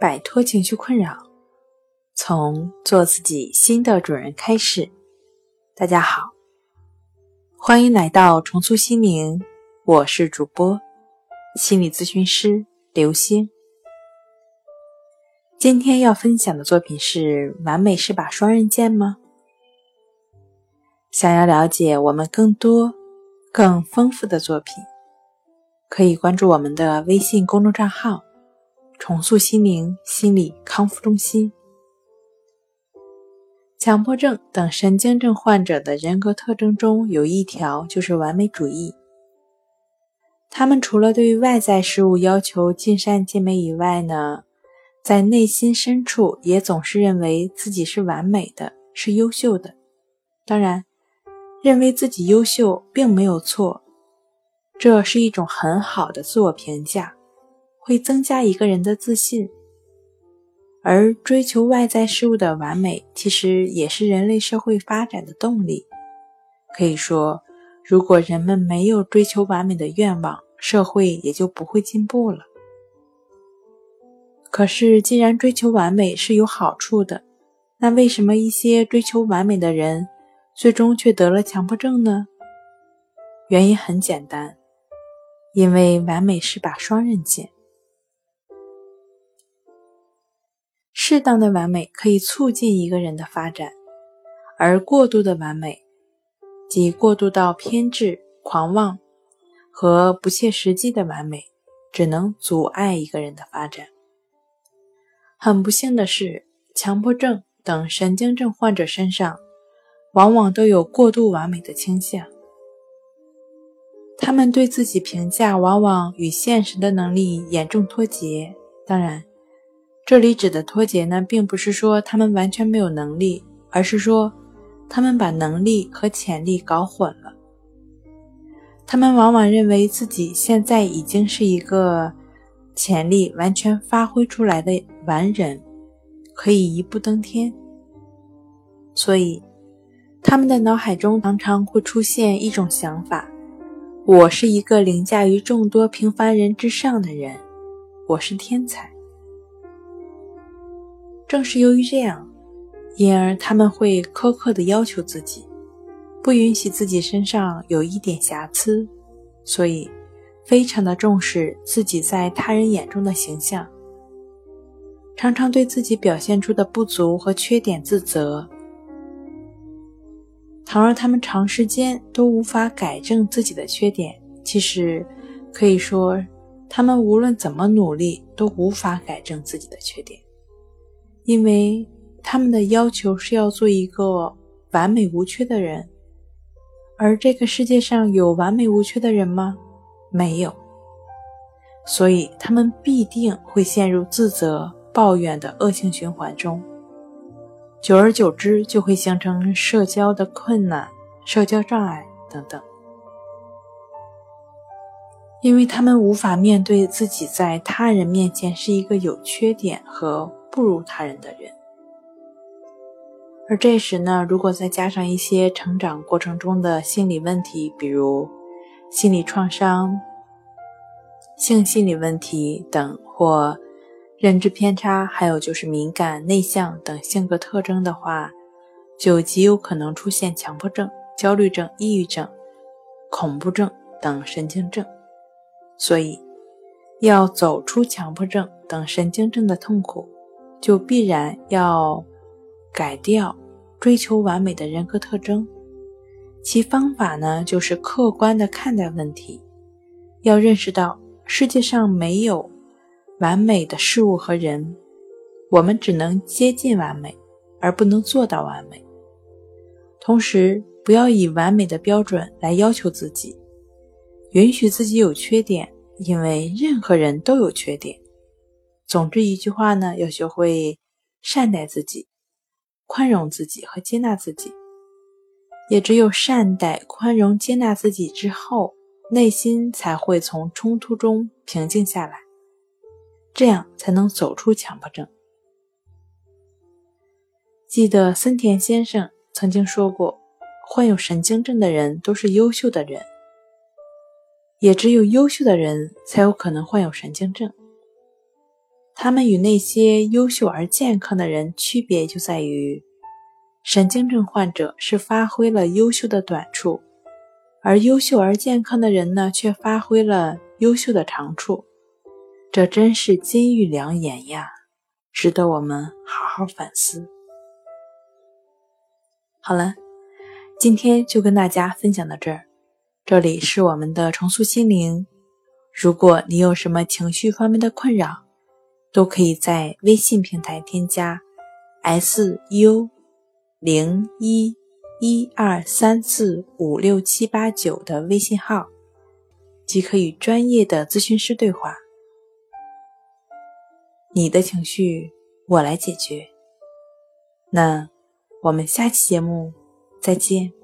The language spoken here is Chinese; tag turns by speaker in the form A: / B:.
A: 摆脱情绪困扰，从做自己新的主人开始。大家好，欢迎来到重塑心灵，我是主播心理咨询师刘星。今天要分享的作品是：完美是把双刃剑吗？想要了解我们更多、更丰富的作品，可以关注我们的微信公众账号。重塑心灵心理康复中心。强迫症等神经症患者的人格特征中有一条就是完美主义。他们除了对于外在事物要求尽善尽美以外呢，在内心深处也总是认为自己是完美的，是优秀的。当然，认为自己优秀并没有错，这是一种很好的自我评价。会增加一个人的自信，而追求外在事物的完美，其实也是人类社会发展的动力。可以说，如果人们没有追求完美的愿望，社会也就不会进步了。可是，既然追求完美是有好处的，那为什么一些追求完美的人，最终却得了强迫症呢？原因很简单，因为完美是把双刃剑。适当的完美可以促进一个人的发展，而过度的完美，即过度到偏执、狂妄和不切实际的完美，只能阻碍一个人的发展。很不幸的是，强迫症等神经症患者身上，往往都有过度完美的倾向。他们对自己评价往往与现实的能力严重脱节。当然。这里指的脱节呢，并不是说他们完全没有能力，而是说他们把能力和潜力搞混了。他们往往认为自己现在已经是一个潜力完全发挥出来的完人，可以一步登天。所以，他们的脑海中常常会出现一种想法：我是一个凌驾于众多平凡人之上的人，我是天才。正是由于这样，因而他们会苛刻的要求自己，不允许自己身上有一点瑕疵，所以非常的重视自己在他人眼中的形象，常常对自己表现出的不足和缺点自责。倘若他们长时间都无法改正自己的缺点，其实可以说，他们无论怎么努力都无法改正自己的缺点。因为他们的要求是要做一个完美无缺的人，而这个世界上有完美无缺的人吗？没有。所以他们必定会陷入自责、抱怨的恶性循环中，久而久之就会形成社交的困难、社交障碍等等。因为他们无法面对自己在他人面前是一个有缺点和。不如他人的人，而这时呢，如果再加上一些成长过程中的心理问题，比如心理创伤、性心理问题等，或认知偏差，还有就是敏感、内向等性格特征的话，就极有可能出现强迫症、焦虑症、抑郁症、恐怖症等神经症。所以，要走出强迫症等神经症的痛苦。就必然要改掉追求完美的人格特征，其方法呢，就是客观的看待问题，要认识到世界上没有完美的事物和人，我们只能接近完美，而不能做到完美。同时，不要以完美的标准来要求自己，允许自己有缺点，因为任何人都有缺点。总之一句话呢，要学会善待自己、宽容自己和接纳自己。也只有善待、宽容、接纳自己之后，内心才会从冲突中平静下来，这样才能走出强迫症。记得森田先生曾经说过：“患有神经症的人都是优秀的人，也只有优秀的人才有可能患有神经症。”他们与那些优秀而健康的人区别就在于，神经症患者是发挥了优秀的短处，而优秀而健康的人呢，却发挥了优秀的长处。这真是金玉良言呀，值得我们好好反思。好了，今天就跟大家分享到这儿。这里是我们的重塑心灵。如果你有什么情绪方面的困扰，都可以在微信平台添加 “s u 零一一二三四五六七八九”的微信号，即可与专业的咨询师对话。你的情绪，我来解决。那我们下期节目再见。